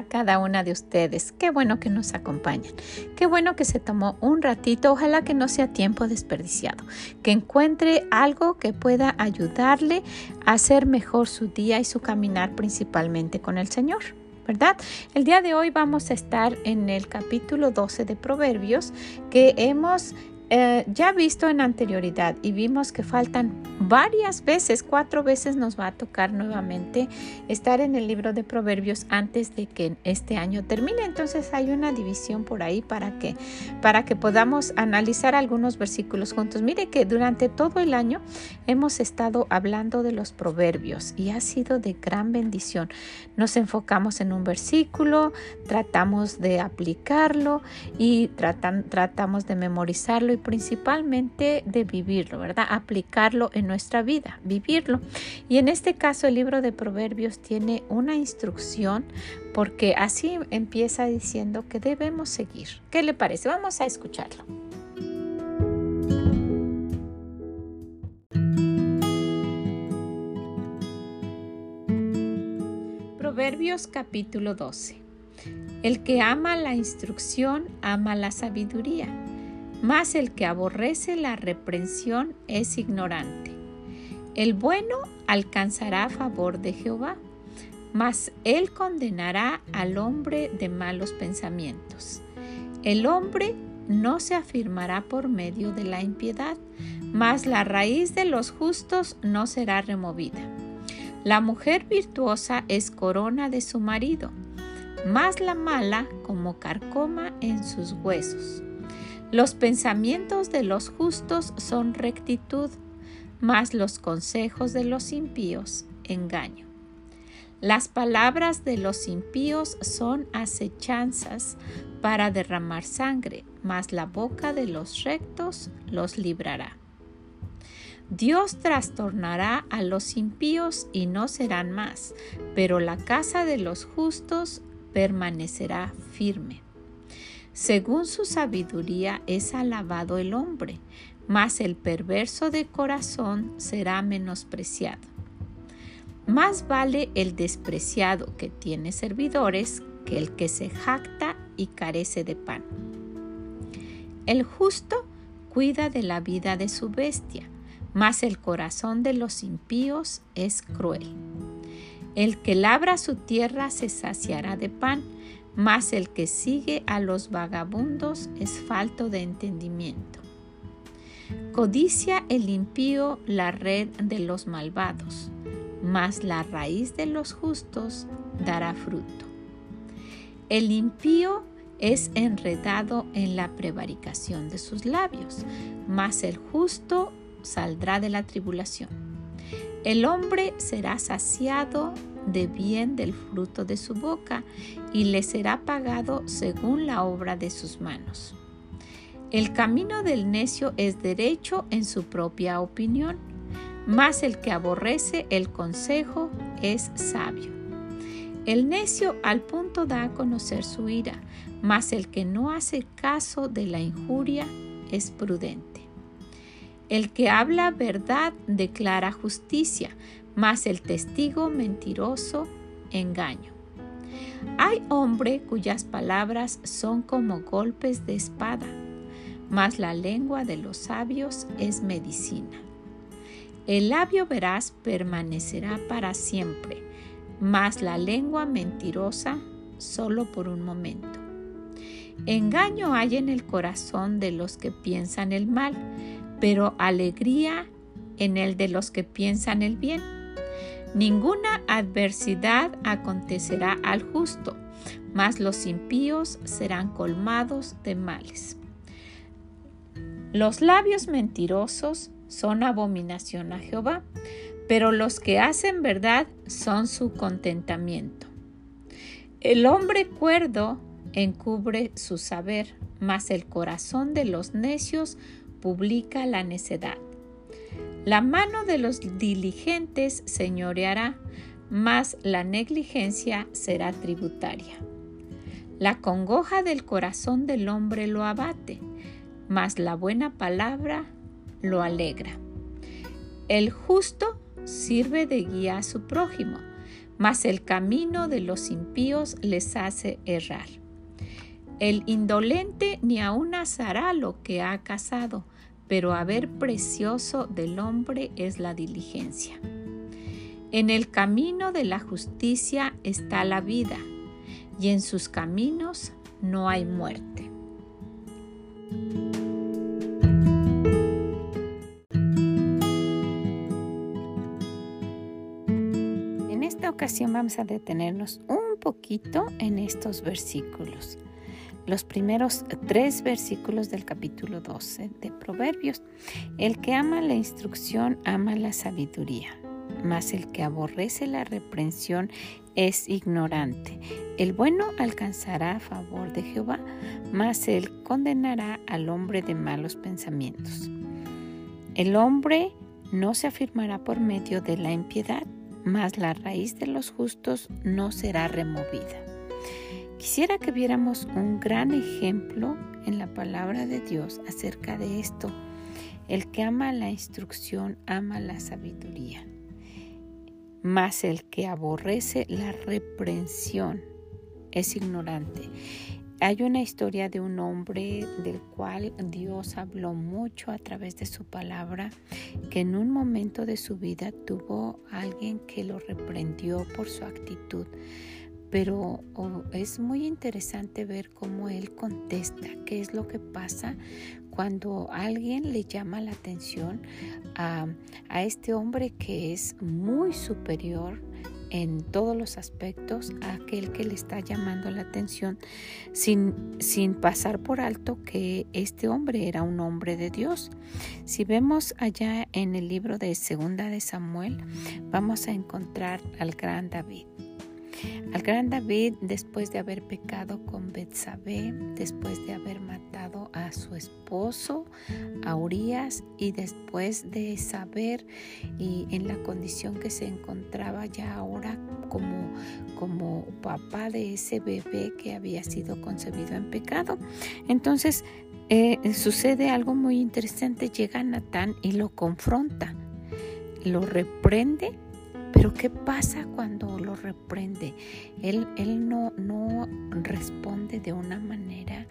Cada una de ustedes. Qué bueno que nos acompañan. Qué bueno que se tomó un ratito. Ojalá que no sea tiempo desperdiciado. Que encuentre algo que pueda ayudarle a hacer mejor su día y su caminar principalmente con el Señor. ¿verdad? El día de hoy vamos a estar en el capítulo 12 de Proverbios que hemos eh, ya visto en anterioridad y vimos que faltan varias veces, cuatro veces nos va a tocar nuevamente estar en el libro de Proverbios antes de que este año termine. Entonces hay una división por ahí para que, para que podamos analizar algunos versículos juntos. Mire que durante todo el año hemos estado hablando de los proverbios y ha sido de gran bendición. Nos enfocamos en un versículo, tratamos de aplicarlo y tratamos de memorizarlo principalmente de vivirlo, ¿verdad? Aplicarlo en nuestra vida, vivirlo. Y en este caso el libro de Proverbios tiene una instrucción porque así empieza diciendo que debemos seguir. ¿Qué le parece? Vamos a escucharlo. Proverbios capítulo 12. El que ama la instrucción ama la sabiduría mas el que aborrece la reprensión es ignorante. El bueno alcanzará favor de Jehová, mas él condenará al hombre de malos pensamientos. El hombre no se afirmará por medio de la impiedad, mas la raíz de los justos no será removida. La mujer virtuosa es corona de su marido, mas la mala como carcoma en sus huesos. Los pensamientos de los justos son rectitud, mas los consejos de los impíos engaño. Las palabras de los impíos son acechanzas para derramar sangre, mas la boca de los rectos los librará. Dios trastornará a los impíos y no serán más, pero la casa de los justos permanecerá firme. Según su sabiduría es alabado el hombre, mas el perverso de corazón será menospreciado. Más vale el despreciado que tiene servidores que el que se jacta y carece de pan. El justo cuida de la vida de su bestia, mas el corazón de los impíos es cruel. El que labra su tierra se saciará de pan, mas el que sigue a los vagabundos es falto de entendimiento. Codicia el impío la red de los malvados, mas la raíz de los justos dará fruto. El impío es enredado en la prevaricación de sus labios, mas el justo saldrá de la tribulación. El hombre será saciado de bien del fruto de su boca y le será pagado según la obra de sus manos. El camino del necio es derecho en su propia opinión, mas el que aborrece el consejo es sabio. El necio al punto da a conocer su ira, mas el que no hace caso de la injuria es prudente. El que habla verdad declara justicia, mas el testigo mentiroso engaño. Hay hombre cuyas palabras son como golpes de espada, mas la lengua de los sabios es medicina. El labio veraz permanecerá para siempre, mas la lengua mentirosa solo por un momento. Engaño hay en el corazón de los que piensan el mal, pero alegría en el de los que piensan el bien. Ninguna adversidad acontecerá al justo, mas los impíos serán colmados de males. Los labios mentirosos son abominación a Jehová, pero los que hacen verdad son su contentamiento. El hombre cuerdo encubre su saber, mas el corazón de los necios publica la necedad. La mano de los diligentes señoreará, mas la negligencia será tributaria. La congoja del corazón del hombre lo abate, mas la buena palabra lo alegra. El justo sirve de guía a su prójimo, mas el camino de los impíos les hace errar. El indolente ni aun asará lo que ha cazado, pero haber precioso del hombre es la diligencia. En el camino de la justicia está la vida, y en sus caminos no hay muerte. En esta ocasión vamos a detenernos un poquito en estos versículos los primeros tres versículos del capítulo 12 de Proverbios. El que ama la instrucción ama la sabiduría, mas el que aborrece la reprensión es ignorante. El bueno alcanzará a favor de Jehová, mas él condenará al hombre de malos pensamientos. El hombre no se afirmará por medio de la impiedad, mas la raíz de los justos no será removida. Quisiera que viéramos un gran ejemplo en la palabra de Dios acerca de esto. El que ama la instrucción ama la sabiduría, mas el que aborrece la reprensión es ignorante. Hay una historia de un hombre del cual Dios habló mucho a través de su palabra, que en un momento de su vida tuvo alguien que lo reprendió por su actitud pero oh, es muy interesante ver cómo él contesta, qué es lo que pasa cuando alguien le llama la atención a, este hombre que es muy superior en todos los aspectos a aquel que le está llamando la atención sin, sin pasar por alto que este hombre era un hombre de Dios. Si vemos allá en el libro de Segunda de Samuel, vamos a encontrar al gran David. Al gran David, después de haber pecado con Betsabé, después de haber matado a su esposo, a Urias, y después de saber y en la condición que se encontraba ya ahora como, como papá de ese bebé que había sido concebido en pecado. Entonces eh, sucede algo muy interesante, llega Natán y lo confronta, lo reprende pero ¿qué pasa cuando lo reprende? Él, él no, no responde de una manera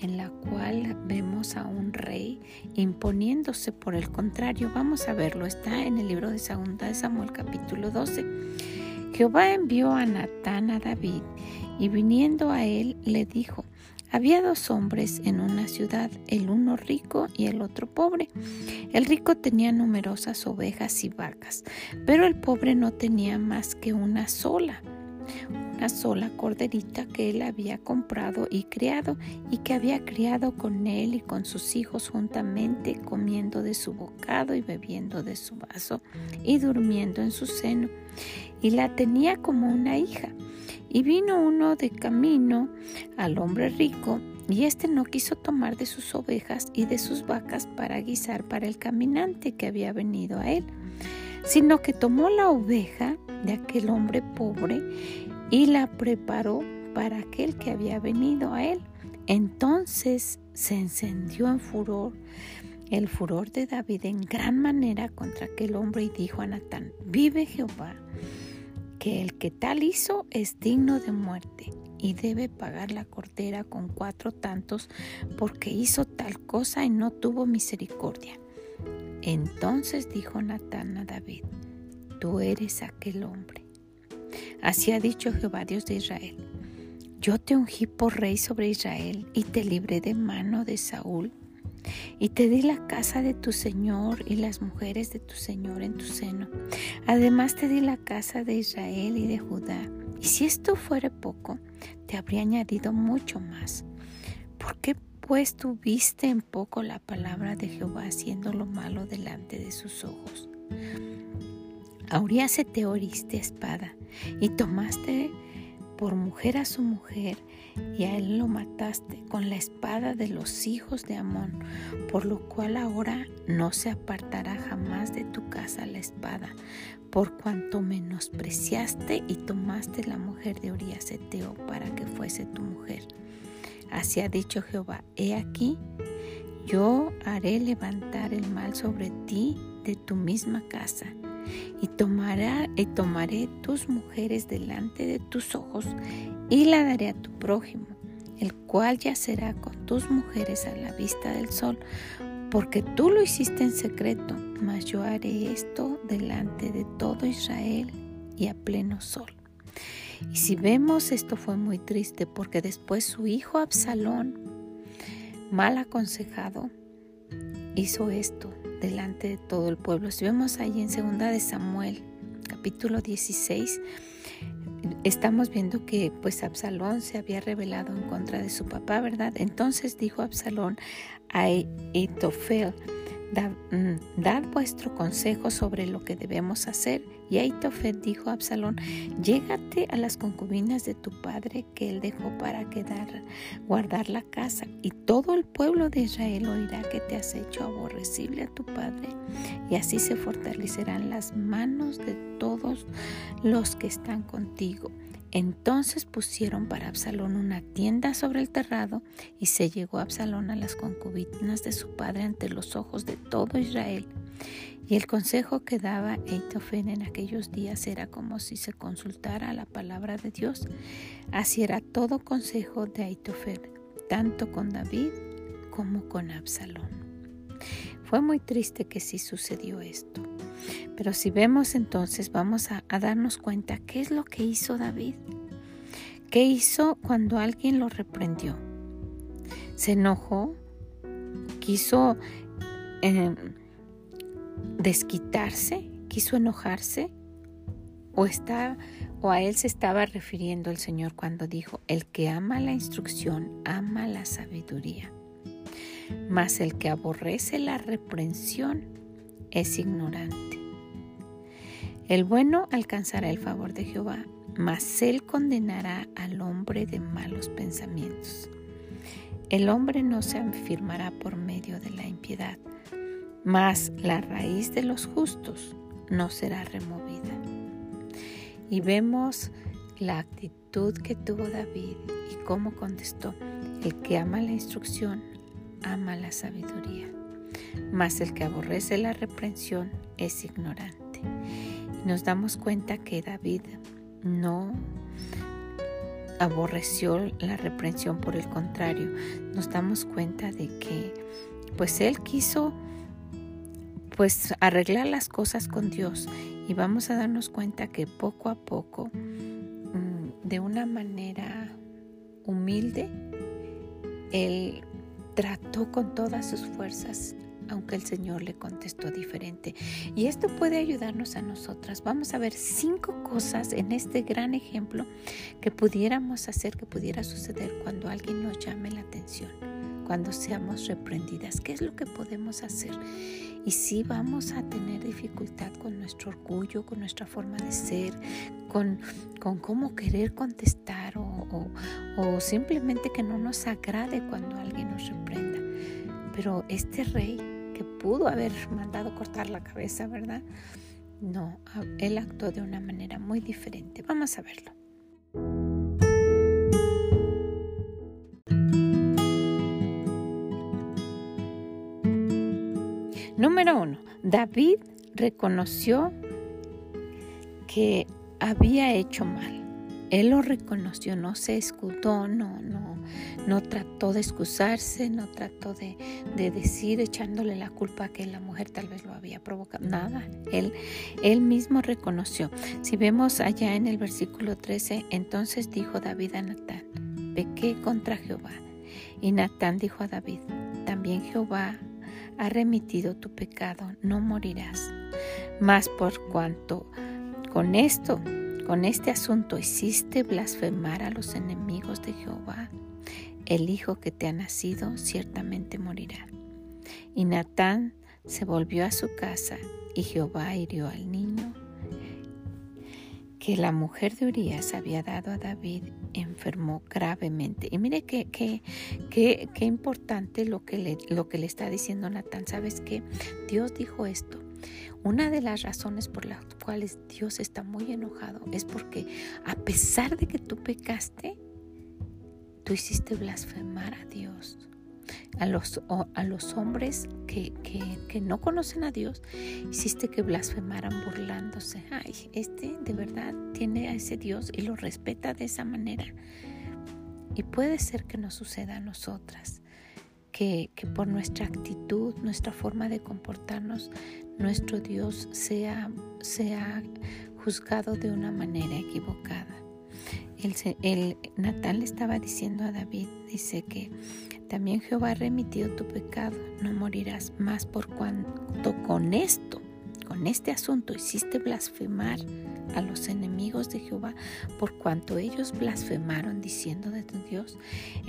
en la cual vemos a un rey imponiéndose. Por el contrario, vamos a verlo. Está en el libro de Segunda de Samuel capítulo 12. Jehová envió a Natán a David y viniendo a él le dijo, había dos hombres en una ciudad, el uno rico y el otro pobre. El rico tenía numerosas ovejas y vacas, pero el pobre no tenía más que una sola, una sola corderita que él había comprado y criado y que había criado con él y con sus hijos juntamente, comiendo de su bocado y bebiendo de su vaso y durmiendo en su seno. Y la tenía como una hija. Y vino uno de camino al hombre rico, y éste no quiso tomar de sus ovejas y de sus vacas para guisar para el caminante que había venido a él, sino que tomó la oveja de aquel hombre pobre y la preparó para aquel que había venido a él. Entonces se encendió en furor el furor de David en gran manera contra aquel hombre y dijo a Natán, vive Jehová que el que tal hizo es digno de muerte y debe pagar la cordera con cuatro tantos porque hizo tal cosa y no tuvo misericordia. Entonces dijo Natán a David, tú eres aquel hombre. Así ha dicho Jehová Dios de Israel, yo te ungí por rey sobre Israel y te libré de mano de Saúl y te di la casa de tu Señor y las mujeres de tu Señor en tu seno. Además te di la casa de Israel y de Judá. Y si esto fuera poco, te habría añadido mucho más. ¿Por qué pues tuviste en poco la palabra de Jehová haciendo lo malo delante de sus ojos? Ahora se te oriste espada y tomaste por mujer a su mujer, y a él lo mataste con la espada de los hijos de Amón, por lo cual ahora no se apartará jamás de tu casa la espada, por cuanto menospreciaste y tomaste la mujer de Urias Eteo para que fuese tu mujer. Así ha dicho Jehová, he aquí, yo haré levantar el mal sobre ti de tu misma casa, y, tomará, y tomaré tus mujeres delante de tus ojos, y la daré a tu prójimo, el cual yacerá con tus mujeres a la vista del sol, porque tú lo hiciste en secreto, mas yo haré esto delante de todo Israel y a pleno sol. Y si vemos, esto fue muy triste porque después su hijo Absalón, mal aconsejado, hizo esto delante de todo el pueblo. Si vemos ahí en segunda de Samuel, capítulo 16, estamos viendo que pues Absalón se había rebelado en contra de su papá, ¿verdad? Entonces dijo Absalón a Itofel, Mm, dad, vuestro consejo sobre lo que debemos hacer. Y Aitofet dijo a Absalón, llégate a las concubinas de tu padre que él dejó para quedar, guardar la casa, y todo el pueblo de Israel oirá que te has hecho aborrecible a tu padre, y así se fortalecerán las manos de todos los que están contigo. Entonces pusieron para Absalón una tienda sobre el terrado y se llegó Absalón a las concubinas de su padre ante los ojos de todo Israel. Y el consejo que daba Eitofen en aquellos días era como si se consultara la palabra de Dios. Así era todo consejo de Eitofen, tanto con David como con Absalón. Fue muy triste que sí sucedió esto. Pero si vemos entonces, vamos a, darnos cuenta qué es lo que hizo David. ¿Qué hizo cuando alguien lo reprendió? ¿Se enojó? ¿Quiso em, desquitarse? ¿Quiso enojarse? ¿O, está, ¿O a él se estaba refiriendo el Señor cuando dijo, el que ama la instrucción ama la sabiduría? Mas el que aborrece la reprensión es ignorante. El bueno alcanzará el favor de Jehová, mas él condenará al hombre de malos pensamientos. El hombre no se afirmará por medio de la impiedad, mas la raíz de los justos no será removida. Y vemos la actitud que tuvo David y cómo contestó. El que ama la instrucción, ama la sabiduría, mas el que aborrece la reprensión es ignorante nos damos cuenta que David no aborreció la reprensión, por el contrario, nos damos cuenta de que pues él quiso pues arreglar las cosas con Dios y vamos a darnos cuenta que poco a poco mm, de una manera humilde él trató con todas sus fuerzas aunque el Señor le contestó diferente. Y esto puede ayudarnos a nosotras. Vamos a ver cinco cosas en este gran ejemplo que pudiéramos hacer, que pudiera suceder cuando alguien nos llame la atención, cuando seamos reprendidas. ¿Qué es lo que podemos hacer? Y si vamos a tener dificultad con nuestro orgullo, con nuestra forma de ser, con, con cómo querer contestar o, o simplemente que no nos agrade cuando alguien nos reprenda. Pero este rey pudo haber mandado cortar la cabeza, ¿verdad? No, él actuó de una manera muy diferente. Vamos a verlo. Número uno, David reconoció que había hecho mal. Él lo reconoció, no se escudó, no, no, no trató de excusarse, no trató de, decir echándole la culpa que la mujer tal vez lo había provocado, nada. Él, él mismo reconoció. Si vemos allá en el versículo 13, entonces dijo David a Natán, pequé contra Jehová. Y Natán dijo a David, también Jehová ha remitido tu pecado, no morirás. Mas por cuanto con esto con este asunto hiciste blasfemar a los enemigos de Jehová. El hijo que te ha nacido ciertamente morirá. Y Natán se volvió a su casa y Jehová hirió al niño que la mujer de Urias había dado a David enfermó gravemente. Y mire qué, qué, qué, qué importante lo que, le, lo que le está diciendo Natán. ¿Sabes qué? Dios dijo esto. Una de las razones por las cuales Dios está muy enojado es porque a pesar de que tú pecaste, tú hiciste blasfemar a Dios a los, a los hombres que, que, no conocen a Dios, hiciste que blasfemaran burlándose. Ay, este de verdad tiene a ese Dios y lo respeta de esa manera. Y puede ser que nos suceda a nosotras, que, que por nuestra actitud, nuestra forma de comportarnos, nuestro Dios sea, sea juzgado de una manera equivocada. El, el, Natán le estaba diciendo a David, dice que también Jehová ha remitido tu pecado, no morirás más por cuanto con esto, con este asunto hiciste blasfemar a los enemigos de Jehová, por cuanto ellos blasfemaron diciendo de tu Dios,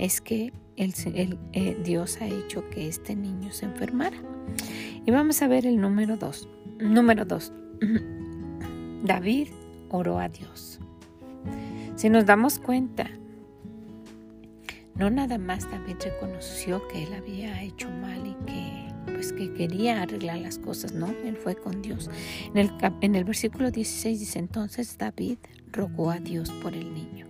es que el, eh, Dios ha hecho que este niño se enfermara. Y vamos a ver el número dos. Número dos. David oró a Dios. Si nos damos cuenta, no nada más David reconoció que él había hecho mal y que pues que quería arreglar las cosas, no, él fue con Dios. En el, en el versículo 16 dice entonces David rogó a Dios por el niño.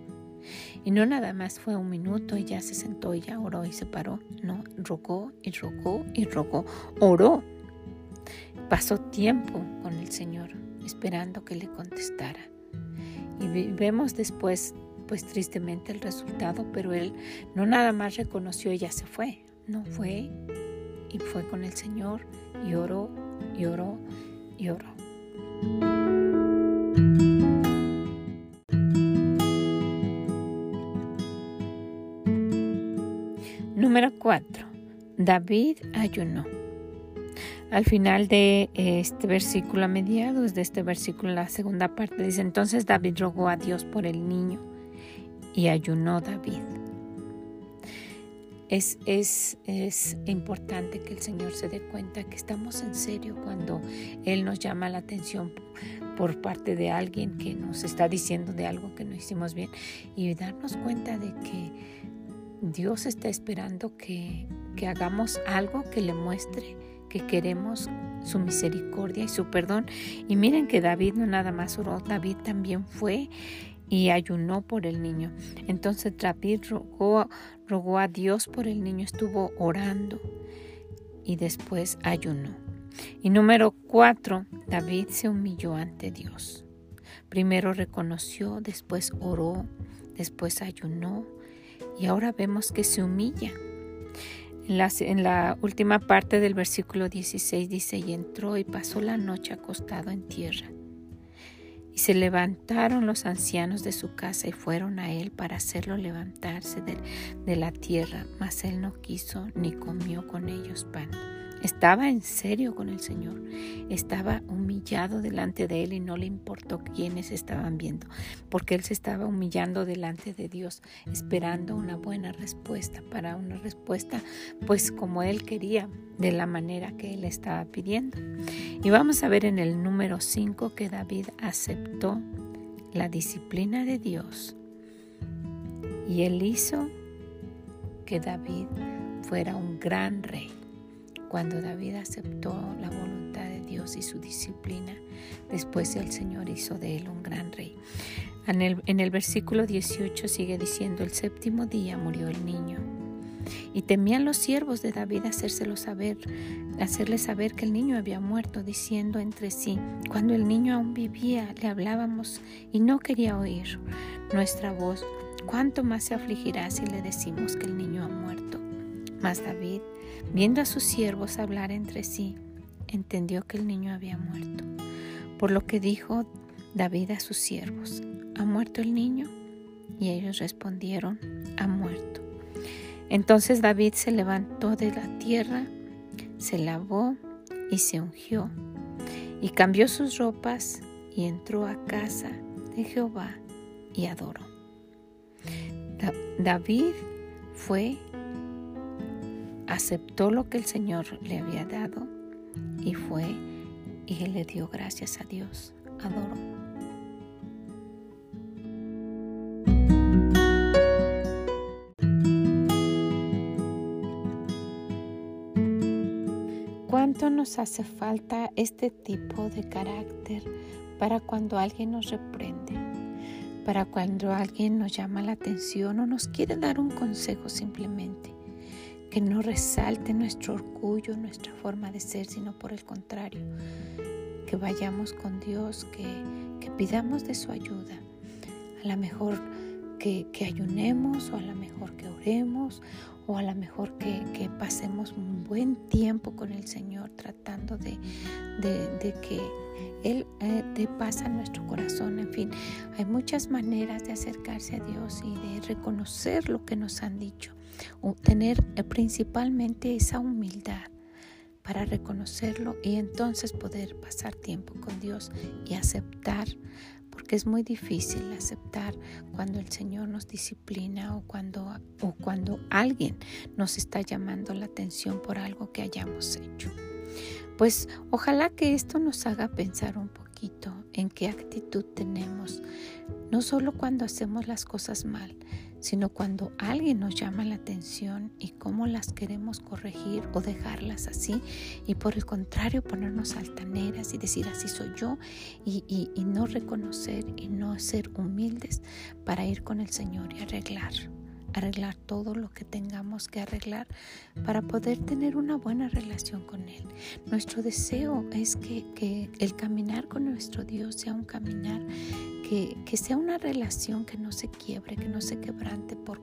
Y no nada más fue un minuto y ya se sentó y ya oró y se paró. No, rogó y rogó y rogó. Oró. Pasó tiempo con el Señor esperando que le contestara. Y vemos después pues tristemente el resultado, pero él no nada más reconoció y ya se fue, no fue y fue con el Señor y oró y oró y oró. Número 4. David ayunó. Al final de este versículo, a mediados de este versículo, la segunda parte dice, entonces David rogó a Dios por el niño y ayunó David. Es, es, es, importante que el Señor se dé cuenta que estamos en serio cuando Él nos llama la atención por parte de alguien que nos está diciendo de algo que no hicimos bien y darnos cuenta de que Dios está esperando que, que hagamos algo que le muestre que queremos su misericordia y su perdón. Y miren que David no nada más oró, David también fue y ayunó por el niño. Entonces David rogó, rogó a Dios por el niño, estuvo orando y después ayunó. Y número cuatro, David se humilló ante Dios. Primero reconoció, después oró, después ayunó y ahora vemos que se humilla. En la, en la, última parte del versículo 16 dice, y entró y pasó la noche acostado en tierra. Y se levantaron los ancianos de su casa y fueron a él para hacerlo levantarse de, de la tierra, mas él no quiso ni comió con ellos pan. Estaba en serio con el Señor. Estaba humillado delante de Él y no le importó quiénes estaban viendo, porque Él se estaba humillando delante de Dios, esperando una buena respuesta, para una respuesta pues como Él quería, de la manera que Él estaba pidiendo. Y vamos a ver en el número 5 que David aceptó la disciplina de Dios y Él hizo que David fuera un gran rey. Cuando David aceptó la voluntad de Dios y su disciplina, después el Señor hizo de él un gran rey. En el, en el versículo 18 sigue diciendo, el séptimo día murió el niño. Y temían los siervos de David hacérselo saber, hacerle saber que el niño había muerto, diciendo entre sí, cuando el niño aún vivía, le hablábamos y no quería oír nuestra voz. ¿Cuánto más se afligirá si le decimos que el niño ha muerto? Mas David Viendo a sus siervos hablar entre sí, entendió que el niño había muerto. Por lo que dijo David a sus siervos, ¿ha muerto el niño? Y ellos respondieron, ha muerto. Entonces David se levantó de la tierra, se lavó y se ungió, y cambió sus ropas y entró a casa de Jehová y adoró. David fue aceptó lo que el Señor le había dado y fue y le dio gracias a Dios. Adoró. ¿Cuánto nos hace falta este tipo de carácter para cuando alguien nos reprende? Para cuando alguien nos llama la atención o nos quiere dar un consejo simplemente. Que no resalte nuestro orgullo, nuestra forma de ser, sino por el contrario. Que vayamos con Dios, que, que pidamos de su ayuda. A lo mejor que, que ayunemos o a lo mejor que oremos o a lo mejor que, pasemos un buen tiempo con el Señor tratando de, que Él eh, dé paz a nuestro corazón. En fin, hay muchas maneras de acercarse a Dios y de reconocer lo que nos han dicho. tener eh, principalmente esa humildad para reconocerlo y entonces poder pasar tiempo con Dios y aceptar porque es muy difícil aceptar cuando el Señor nos disciplina o cuando, o cuando alguien nos está llamando la atención por algo que hayamos hecho. Pues ojalá que esto nos haga pensar un poquito en qué actitud tenemos, no solo cuando hacemos las cosas mal, sino cuando alguien nos llama la atención y cómo las queremos corregir o dejarlas así y por el contrario ponernos altaneras y decir así soy yo y, y no reconocer y no ser humildes para ir con el Señor y arreglar arreglar todo lo que tengamos que arreglar para poder tener una buena relación con Él. Nuestro deseo es que, que el caminar con nuestro Dios sea un caminar que, que, sea una relación que no se quiebre, que no se quebrante por,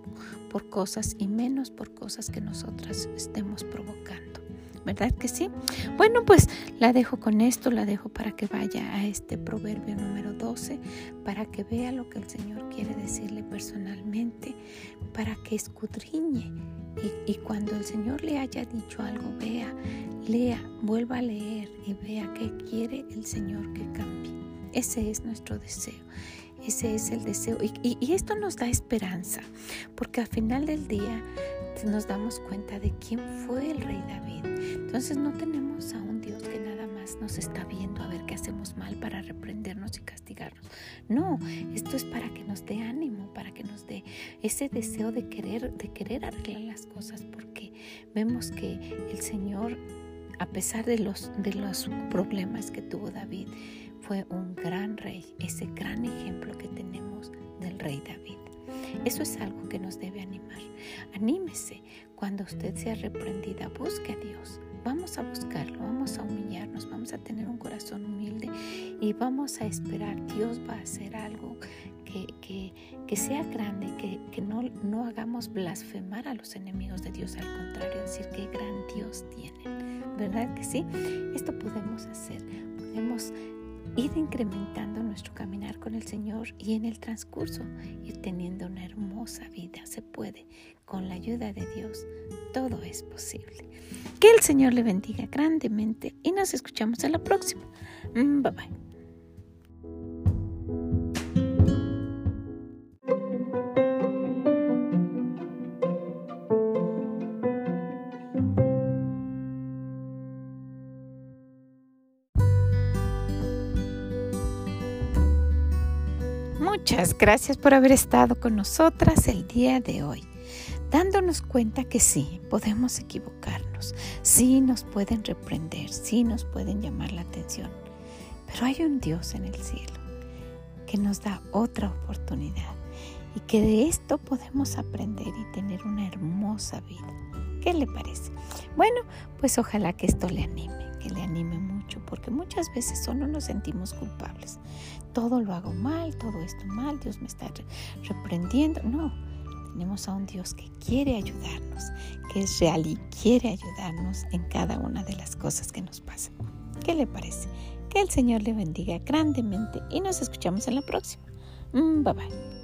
por cosas y menos por cosas que nosotras estemos provocando. ¿Verdad que sí? Bueno, pues la dejo con esto, la dejo para que vaya a este proverbio número 12, para que vea lo que el Señor quiere decirle personalmente, para que escudriñe. Y, y cuando el Señor le haya dicho algo, vea, lea, vuelva a leer y vea qué quiere el Señor que cambie. Ese es nuestro deseo. Ese es el deseo. Y, esto nos da esperanza, porque al final del día nos damos cuenta de quién fue el rey David. Entonces no tenemos a un Dios que nada más nos está viendo a ver qué hacemos mal para reprendernos y castigarnos. No, esto es para que nos dé ánimo, para que nos dé ese deseo de querer, de querer arreglar las cosas, porque vemos que el Señor, a pesar de los, de los problemas que tuvo David, fue un gran rey, ese gran ejemplo que tenemos del rey David. Eso es algo que nos debe animar. Anímese cuando usted sea reprendida, busque a Dios. Vamos a buscarlo, vamos a humillarnos, vamos a tener un corazón humilde y vamos a esperar. Dios va a hacer algo que, que, sea grande, que, que no, no hagamos blasfemar a los enemigos de Dios, al contrario, decir que gran Dios tiene. ¿Verdad que sí? Esto podemos hacer. Podemos ir incrementando nuestro caminar con el Señor y en el transcurso ir teniendo una hermosa vida. Se puede. Con la ayuda de Dios, todo es posible. Que el Señor le bendiga grandemente y nos escuchamos en la próxima. Mm, bye bye. Muchas gracias por haber estado con nosotras el día de hoy, dándonos cuenta que sí, podemos equivocarnos, sí nos pueden reprender, sí nos pueden llamar la atención, pero hay un Dios en el cielo que nos da otra oportunidad y que de esto podemos aprender y tener una hermosa vida. ¿Qué le parece? Bueno, pues ojalá que esto le anime que le anime mucho, porque muchas veces solo nos sentimos culpables. Todo lo hago mal, todo esto mal, Dios me está reprendiendo. No, tenemos a un Dios que quiere ayudarnos, que es real y quiere ayudarnos en cada una de las cosas que nos pasan. ¿Qué le parece? Que el Señor le bendiga grandemente y nos escuchamos en la próxima. Mm, bye bye.